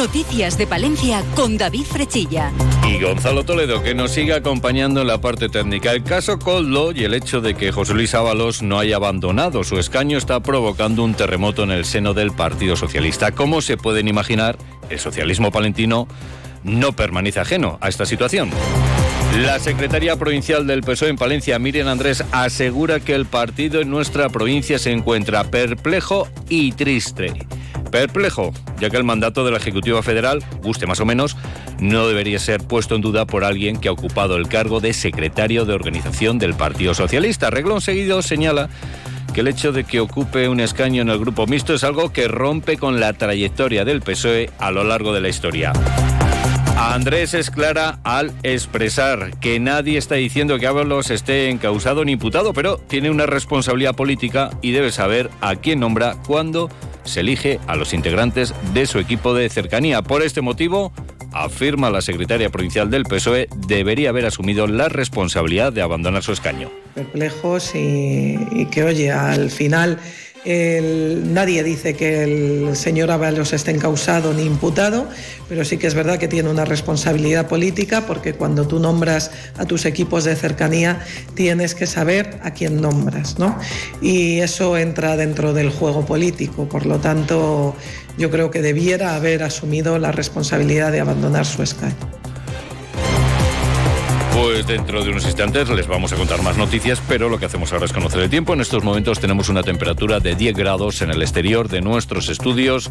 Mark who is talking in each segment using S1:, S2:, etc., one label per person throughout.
S1: Noticias de Palencia con David Frechilla.
S2: Y Gonzalo Toledo, que nos sigue acompañando en la parte técnica. El caso Coldo y el hecho de que José Luis Ábalos no haya abandonado su escaño está provocando un terremoto en el seno del Partido Socialista. Como se pueden imaginar, el socialismo palentino no permanece ajeno a esta situación. La secretaria provincial del PSOE en Palencia, Miriam Andrés, asegura que el partido en nuestra provincia se encuentra perplejo y triste. Perplejo, ya que el mandato de la Ejecutiva Federal, guste más o menos, no debería ser puesto en duda por alguien que ha ocupado el cargo de secretario de organización del Partido Socialista. Reglón seguido señala que el hecho de que ocupe un escaño en el grupo mixto es algo que rompe con la trayectoria del PSOE a lo largo de la historia. Andrés es clara al expresar que nadie está diciendo que Ábalos esté encausado ni imputado, pero tiene una responsabilidad política y debe saber a quién nombra, cuándo se elige a los integrantes de su equipo de cercanía. Por este motivo, afirma la secretaria provincial del PSOE, debería haber asumido la responsabilidad de abandonar su escaño.
S3: Perplejos y, que, oye, al final nadie dice que el señor Ábalos esté encausado ni imputado, pero sí que es verdad que tiene una responsabilidad política porque cuando tú nombras a tus equipos de cercanía tienes que saber a quién nombras, ¿no? Y eso entra dentro del juego político, por lo tanto yo creo que debiera haber asumido la responsabilidad de abandonar su escaño.
S2: Pues dentro de unos instantes les vamos a contar más noticias, pero lo que hacemos ahora es conocer el tiempo. En estos momentos tenemos una temperatura de 10 grados en el exterior de nuestros estudios.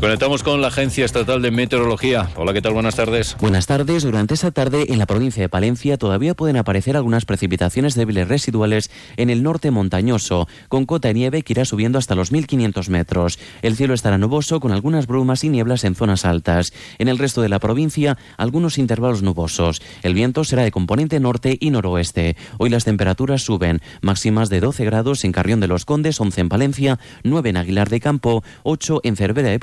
S2: Conectamos con la Agencia Estatal de Meteorología. Hola, ¿qué tal? Buenas tardes.
S4: Buenas tardes. Durante esta tarde en la provincia de Palencia todavía pueden aparecer algunas precipitaciones débiles residuales en el norte montañoso, con cota de nieve que irá subiendo hasta los 1.500 metros. El cielo estará nuboso con algunas brumas y nieblas en zonas altas. En el resto de la provincia, algunos intervalos nubosos. El viento será de componente norte y noroeste. Hoy las temperaturas suben, máximas de 12 grados en Carrión de los Condes, 11 en Palencia, 9 en Aguilar de Campo, 8 en Cervera de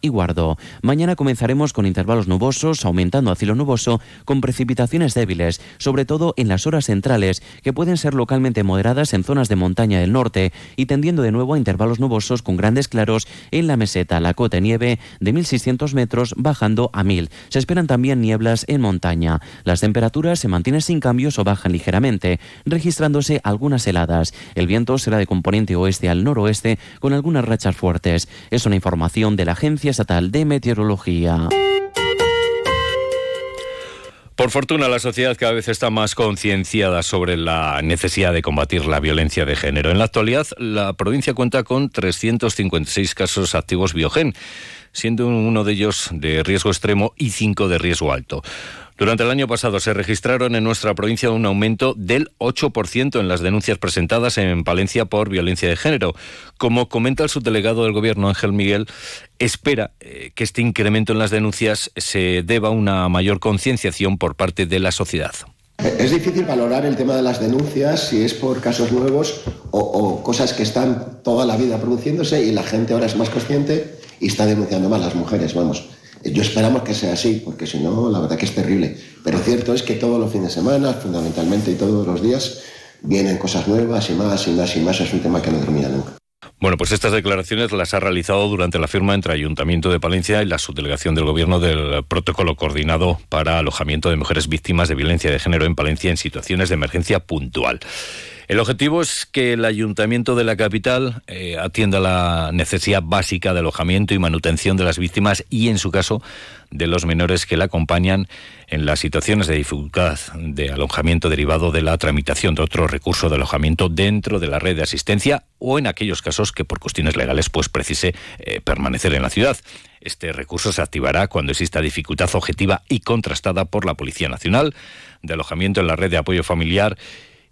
S4: Y Guardo. Mañana comenzaremos con intervalos nubosos, aumentando a cielo nuboso, con precipitaciones débiles, sobre todo en las horas centrales, que pueden ser localmente moderadas en zonas de montaña del norte y tendiendo de nuevo a intervalos nubosos con grandes claros en la meseta, la cota de nieve de 1.600 metros bajando a 1.000. Se esperan también nieblas en montaña. Las temperaturas se mantienen sin cambios o bajan ligeramente, registrándose algunas heladas. El viento será de componente oeste al noroeste con algunas rachas fuertes. Es una información de la Agencia Estatal de Meteorología.
S2: Por fortuna, la sociedad cada vez está más concienciada sobre la necesidad de combatir la violencia de género. En la actualidad, la provincia cuenta con 356 casos activos biogen, siendo uno de ellos de riesgo extremo y cinco de riesgo alto. Durante el año pasado se registraron en nuestra provincia un aumento del 8% en las denuncias presentadas en Palencia por violencia de género. Como comenta el subdelegado del Gobierno, Ángel Miguel, espera eh, que este incremento en las denuncias se deba a una mayor concienciación por parte de la sociedad.
S5: Es difícil valorar el tema de las denuncias si es por casos nuevos o, o, cosas que están toda la vida produciéndose y la gente ahora es más consciente y está denunciando más las mujeres, vamos. Yo esperamos que sea así, porque si no, la verdad que es terrible. Pero cierto es que todos los fines de semana, fundamentalmente y todos los días, vienen cosas nuevas y más y más y más. Es un tema que no termina nunca.
S2: Bueno, pues estas declaraciones las ha realizado durante la firma entre Ayuntamiento de Palencia y la subdelegación del Gobierno del protocolo coordinado para alojamiento de mujeres víctimas de violencia de género en Palencia en situaciones de emergencia puntual. El objetivo es que el ayuntamiento de la capital eh, atienda la necesidad básica de alojamiento y manutención de las víctimas y, en su caso, de los menores que la acompañan en las situaciones de dificultad de alojamiento derivado de la tramitación de otro recurso de alojamiento dentro de la red de asistencia o en aquellos casos que por cuestiones legales pues precise eh, permanecer en la ciudad. Este recurso se activará cuando exista dificultad objetiva y contrastada por la Policía Nacional de alojamiento en la red de apoyo familiar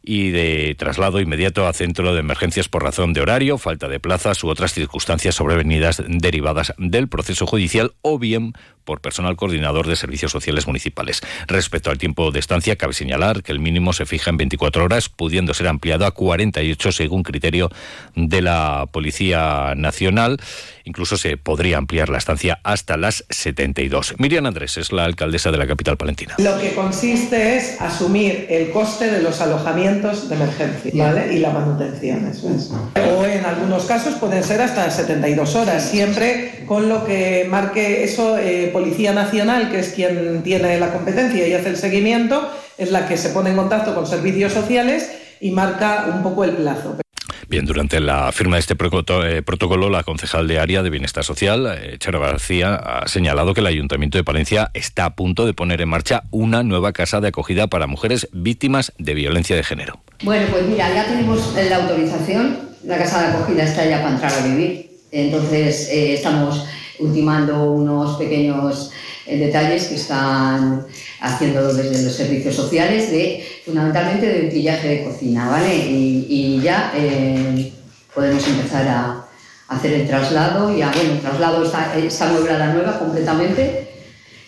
S2: y de traslado inmediato a centro de emergencias por razón de horario, falta de plazas u otras circunstancias sobrevenidas derivadas del proceso judicial o bien por personal coordinador de servicios sociales municipales. Respecto al tiempo de estancia, cabe señalar que el mínimo se fija en 24 horas, pudiendo ser ampliado a 48 según criterio de la Policía Nacional. Incluso se podría ampliar la estancia hasta las 72. Miriam Andrés es la alcaldesa de la capital palentina.
S3: Lo que consiste es asumir el coste de los alojamientos de emergencia ¿vale? y la manutención. Eso es. O en algunos casos pueden ser hasta 72 horas, siempre con lo que marque eso eh, Policía Nacional, que es quien tiene la competencia y hace el seguimiento, es la que se pone en contacto con servicios sociales y marca un poco el plazo.
S2: Bien, durante la firma de este eh, protocolo, la concejal de área de Bienestar Social, eh, Charo García, ha señalado que el Ayuntamiento de Palencia está a punto de poner en marcha una nueva casa de acogida para mujeres víctimas de violencia de género.
S6: Bueno, pues mira, ya tenemos la autorización, la casa de acogida está ya para entrar a vivir, entonces eh, estamos ultimando unos pequeños detalles que están haciendo desde los servicios sociales de fundamentalmente de utillaje de cocina, ¿vale? Y, ya eh, podemos empezar a, hacer el traslado y bueno, el traslado está, está la nueva completamente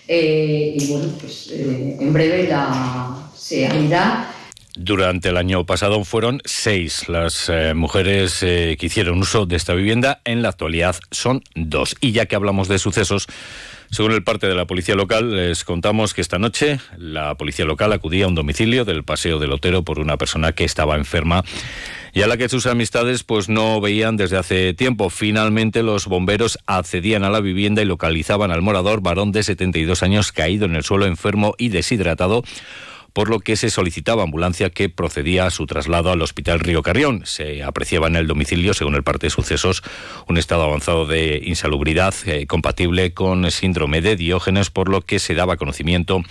S6: eh, y bueno, pues eh, en breve la, se abrirá
S2: durante el año pasado fueron seis las mujeres que hicieron uso de esta vivienda. En la actualidad son dos. Y ya que hablamos de sucesos, según el parte de la policía local, les contamos que esta noche la policía local acudía a un domicilio del Paseo del Otero por una persona que estaba enferma y a la que sus amistades pues no veían desde hace tiempo. Finalmente los bomberos accedían a la vivienda y localizaban al morador varón de 72 años caído en el suelo enfermo y deshidratado por lo que se solicitaba ambulancia que procedía a su traslado al Hospital Río Carrión. Se apreciaba en el domicilio, según el parte de sucesos, un estado avanzado de insalubridad eh, compatible con síndrome de Diógenes, por lo que se daba conocimiento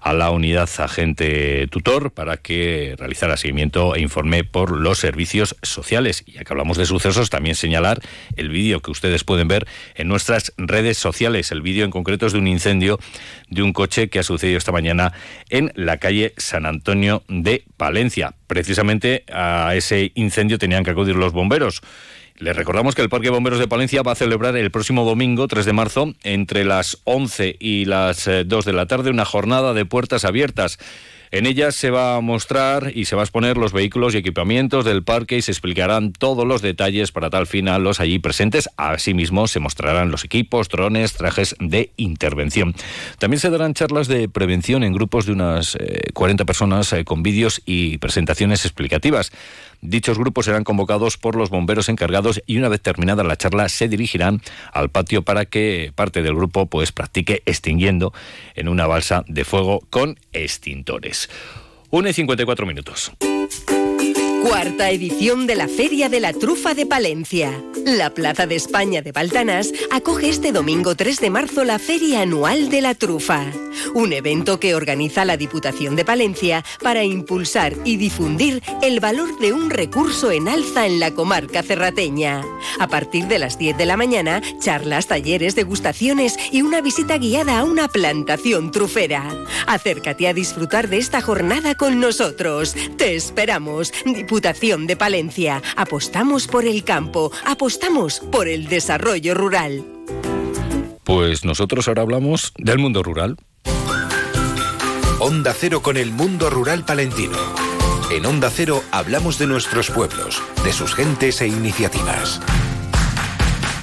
S2: a la unidad agente tutor para que realizara seguimiento e informe por los servicios sociales. Y ya que hablamos de sucesos, también señalar el vídeo que ustedes pueden ver en nuestras redes sociales. El vídeo en concreto es de un incendio de un coche que ha sucedido esta mañana en la calle San Antonio de Palencia. Precisamente a ese incendio tenían que acudir los bomberos. Les recordamos que el Parque Bomberos de Palencia va a celebrar el próximo domingo, 3 de marzo, entre las 11 y las 2 eh, de la tarde, una jornada de puertas abiertas. En ella se va a mostrar y se va a exponer los vehículos y equipamientos del parque y se explicarán todos los detalles para tal fin a los allí presentes. Asimismo, se mostrarán los equipos, drones, trajes de intervención. También se darán charlas de prevención en grupos de unas 40 eh, personas eh, con vídeos y presentaciones explicativas. Dichos grupos serán convocados por los bomberos encargados y una vez terminada la charla se dirigirán al patio para que parte del grupo pues practique extinguiendo en una balsa de fuego con extintores. 1 y 54 minutos.
S1: Cuarta edición de la Feria de la Trufa de Palencia. La Plaza de España de Baltanas acoge este domingo 3 de marzo la Feria Anual de la Trufa, un evento que organiza la Diputación de Palencia para impulsar y difundir el valor de un recurso en alza en la comarca cerrateña. A partir de las 10 de la mañana, charlas, talleres, degustaciones y una visita guiada a una plantación trufera. Acércate a disfrutar de esta jornada con nosotros. Te esperamos. Diputación de Palencia. Apostamos por el campo, apostamos por el desarrollo rural.
S2: Pues nosotros ahora hablamos del mundo rural.
S7: Onda Cero con el mundo rural palentino. En Onda Cero hablamos de nuestros pueblos, de sus gentes e iniciativas.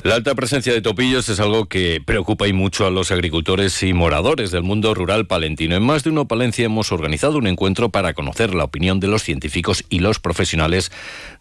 S2: La alta presencia de topillos es algo que preocupa y mucho a los agricultores y moradores del mundo rural palentino. En más de uno Palencia hemos organizado un encuentro para conocer la opinión de los científicos y los profesionales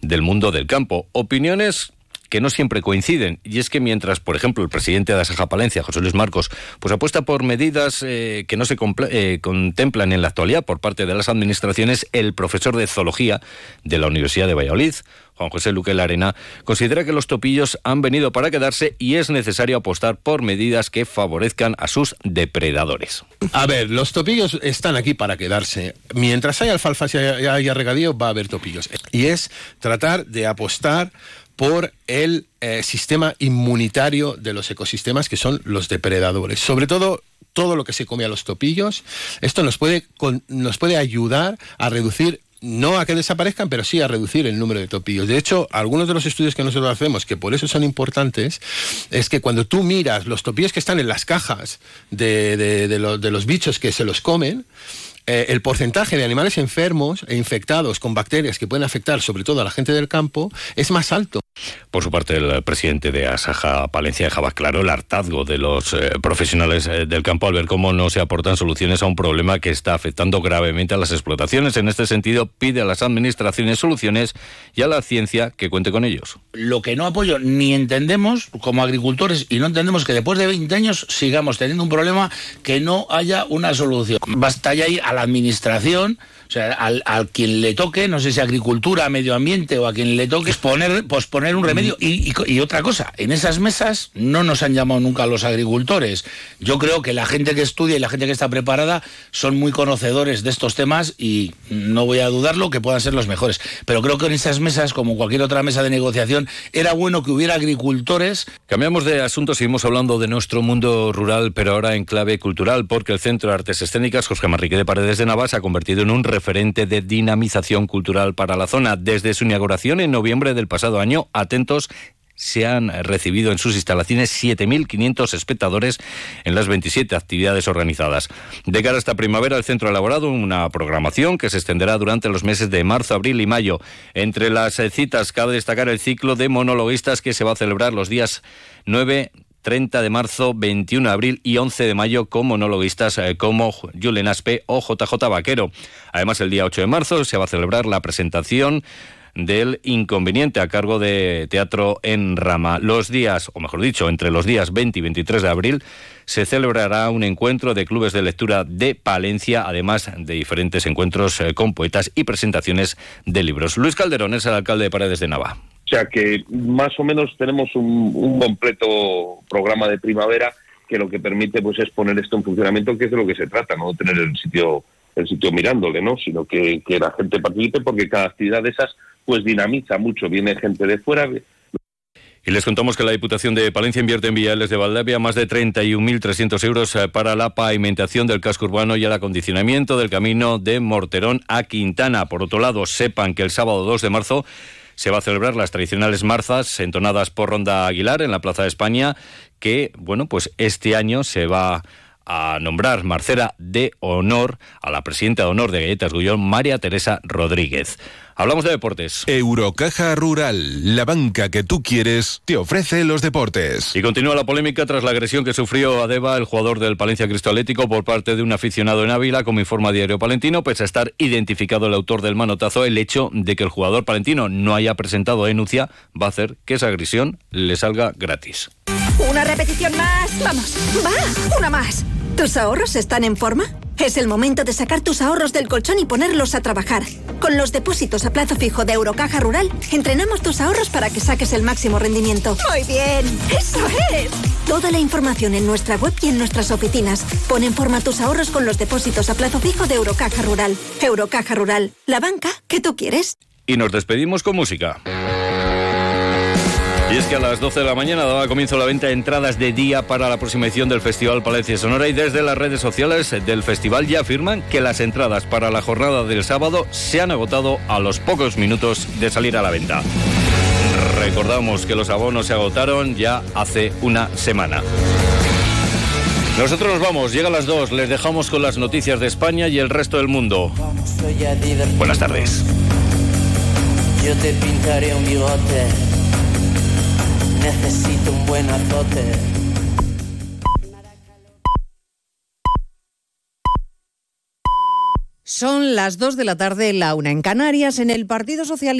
S2: del mundo del campo. Opiniones que no siempre coinciden. Y es que mientras, por ejemplo, el presidente de Asaja Palencia, José Luis Marcos, pues apuesta por medidas eh, que no se eh, contemplan en la actualidad por parte de las administraciones, el profesor de zoología de la Universidad de Valladolid, Juan José Luque Larena, considera que los topillos han venido para quedarse y es necesario apostar por medidas que favorezcan a sus depredadores.
S8: A ver, los topillos están aquí para quedarse. Mientras haya alfalfa y haya regadío, va a haber topillos. Y es tratar de apostar por el eh, sistema inmunitario de los ecosistemas que son los depredadores. Sobre todo todo lo que se come a los topillos, esto nos puede, nos puede ayudar a reducir no a que desaparezcan, pero sí a reducir el número de topillos. De hecho, algunos de los estudios que nosotros hacemos, que por eso son importantes, es que cuando tú miras los topillos que están en las cajas de, de, los bichos que se los comen, eh, el porcentaje de animales enfermos e infectados con bacterias que pueden afectar sobre todo a la gente del campo es más alto.
S2: Por su parte, el presidente de Asaja Palencia dejaba claro el hartazgo de los eh, profesionales eh, del campo al ver cómo no se aportan soluciones a un problema que está afectando gravemente a las explotaciones. En este sentido, pide a las administraciones soluciones y a la ciencia que cuente con ellos.
S9: Lo que no apoyo ni entendemos como agricultores y no entendemos que después de 20 años sigamos teniendo un problema que no haya una solución. Basta ya ir a la administración sea, al, quien le toque, no sé si agricultura, medio ambiente o a quien le toque, posponer, posponer un remedio. Y, otra cosa, en esas mesas no nos han llamado nunca los agricultores. Yo creo que la gente que estudia y la gente que está preparada son muy conocedores de estos temas y no voy a dudarlo que puedan ser los mejores. Pero creo que en esas mesas, como cualquier otra mesa de negociación, era bueno que hubiera agricultores.
S2: Cambiamos de asunto, seguimos hablando de nuestro mundo rural, pero ahora en clave cultural, porque el Centro de Artes Escénicas Jorge Manrique de Paredes de Navas se ha convertido en un referente de dinamización cultural para la zona. Desde su inauguración en noviembre del pasado año, atentos se han recibido en sus instalaciones 7.500 espectadores en las 27 actividades organizadas. De cara a esta primavera, el centro ha elaborado una programación que se extenderá durante los meses de marzo, abril y mayo. Entre las citas cabe destacar el ciclo de monologuistas que se va a celebrar los días 9, 30 de marzo, 21 de abril y 11 de mayo con monologuistas eh, como Julen Aspe o JJ Vaquero. Además, el día 8 de marzo se va a celebrar la presentación del inconveniente a cargo de Teatro en Rama. Los días, o mejor dicho, entre los días 20 y 23 de abril se celebrará un encuentro de clubes de lectura de Palencia, además de diferentes encuentros eh, con poetas y presentaciones de libros. Luis Calderón es el alcalde de Paredes de Nava.
S10: Sea que más o menos tenemos un, completo programa de primavera que lo que permite pues es poner esto en funcionamiento, que es de lo que se trata, no tener el sitio el sitio mirándole, ¿no? sino que, que la gente participe porque cada actividad de esas pues dinamiza mucho, viene gente de fuera,
S2: y les contamos que la Diputación de Palencia invierte en Viales de Valdavia más de 31.300 euros eh, para la pavimentación del casco urbano y el acondicionamiento del camino de Morterón a Quintana. Por otro lado, sepan que el sábado 2 de marzo se va a celebrar las tradicionales marzas entonadas por Ronda Aguilar en la Plaza de España, que, bueno, pues este año se va a nombrar Marcera de honor a la presidenta de honor de Galletas Gullón, María Teresa Rodríguez. Hablamos de deportes.
S7: Eurocaja Rural, la banca que tú quieres, te ofrece los deportes.
S2: Y continúa la polémica tras la agresión que sufrió Adeba, el jugador del Palencia Cristo Atlético, por parte de un aficionado en Ávila, como informa Diario Palentino, pese a estar identificado el autor del manotazo, el hecho de que el jugador palentino no haya presentado denuncia va a hacer que esa agresión le salga gratis.
S11: Una repetición más. Vamos. Va. Una más. ¿Tus ahorros están en forma? Es el momento de sacar tus ahorros del colchón y ponerlos a trabajar. Con los depósitos a plazo fijo de Eurocaja Rural, entrenamos tus ahorros para que saques el máximo rendimiento. Muy bien, eso es. Toda la información en nuestra web y en nuestras oficinas. Pon en forma tus ahorros con los depósitos a plazo fijo de Eurocaja Rural. Eurocaja Rural, la banca que tú quieres.
S2: Y nos despedimos con música. Y es que a las 12 de la mañana daba comienzo la venta de entradas de día para la próxima edición del Festival Palencia Sonora y desde las redes sociales del festival ya afirman que las entradas para la jornada del sábado se han agotado a los pocos minutos de salir a la venta. Recordamos que los abonos se agotaron ya hace una semana. Nosotros nos vamos, llega a las 2, les dejamos con las noticias de España y el resto del mundo. Buenas tardes. Yo te pintaré un bigote necesito un buen azote.
S12: Son las 2 de la tarde, la una en Canarias, en el Partido Socialista.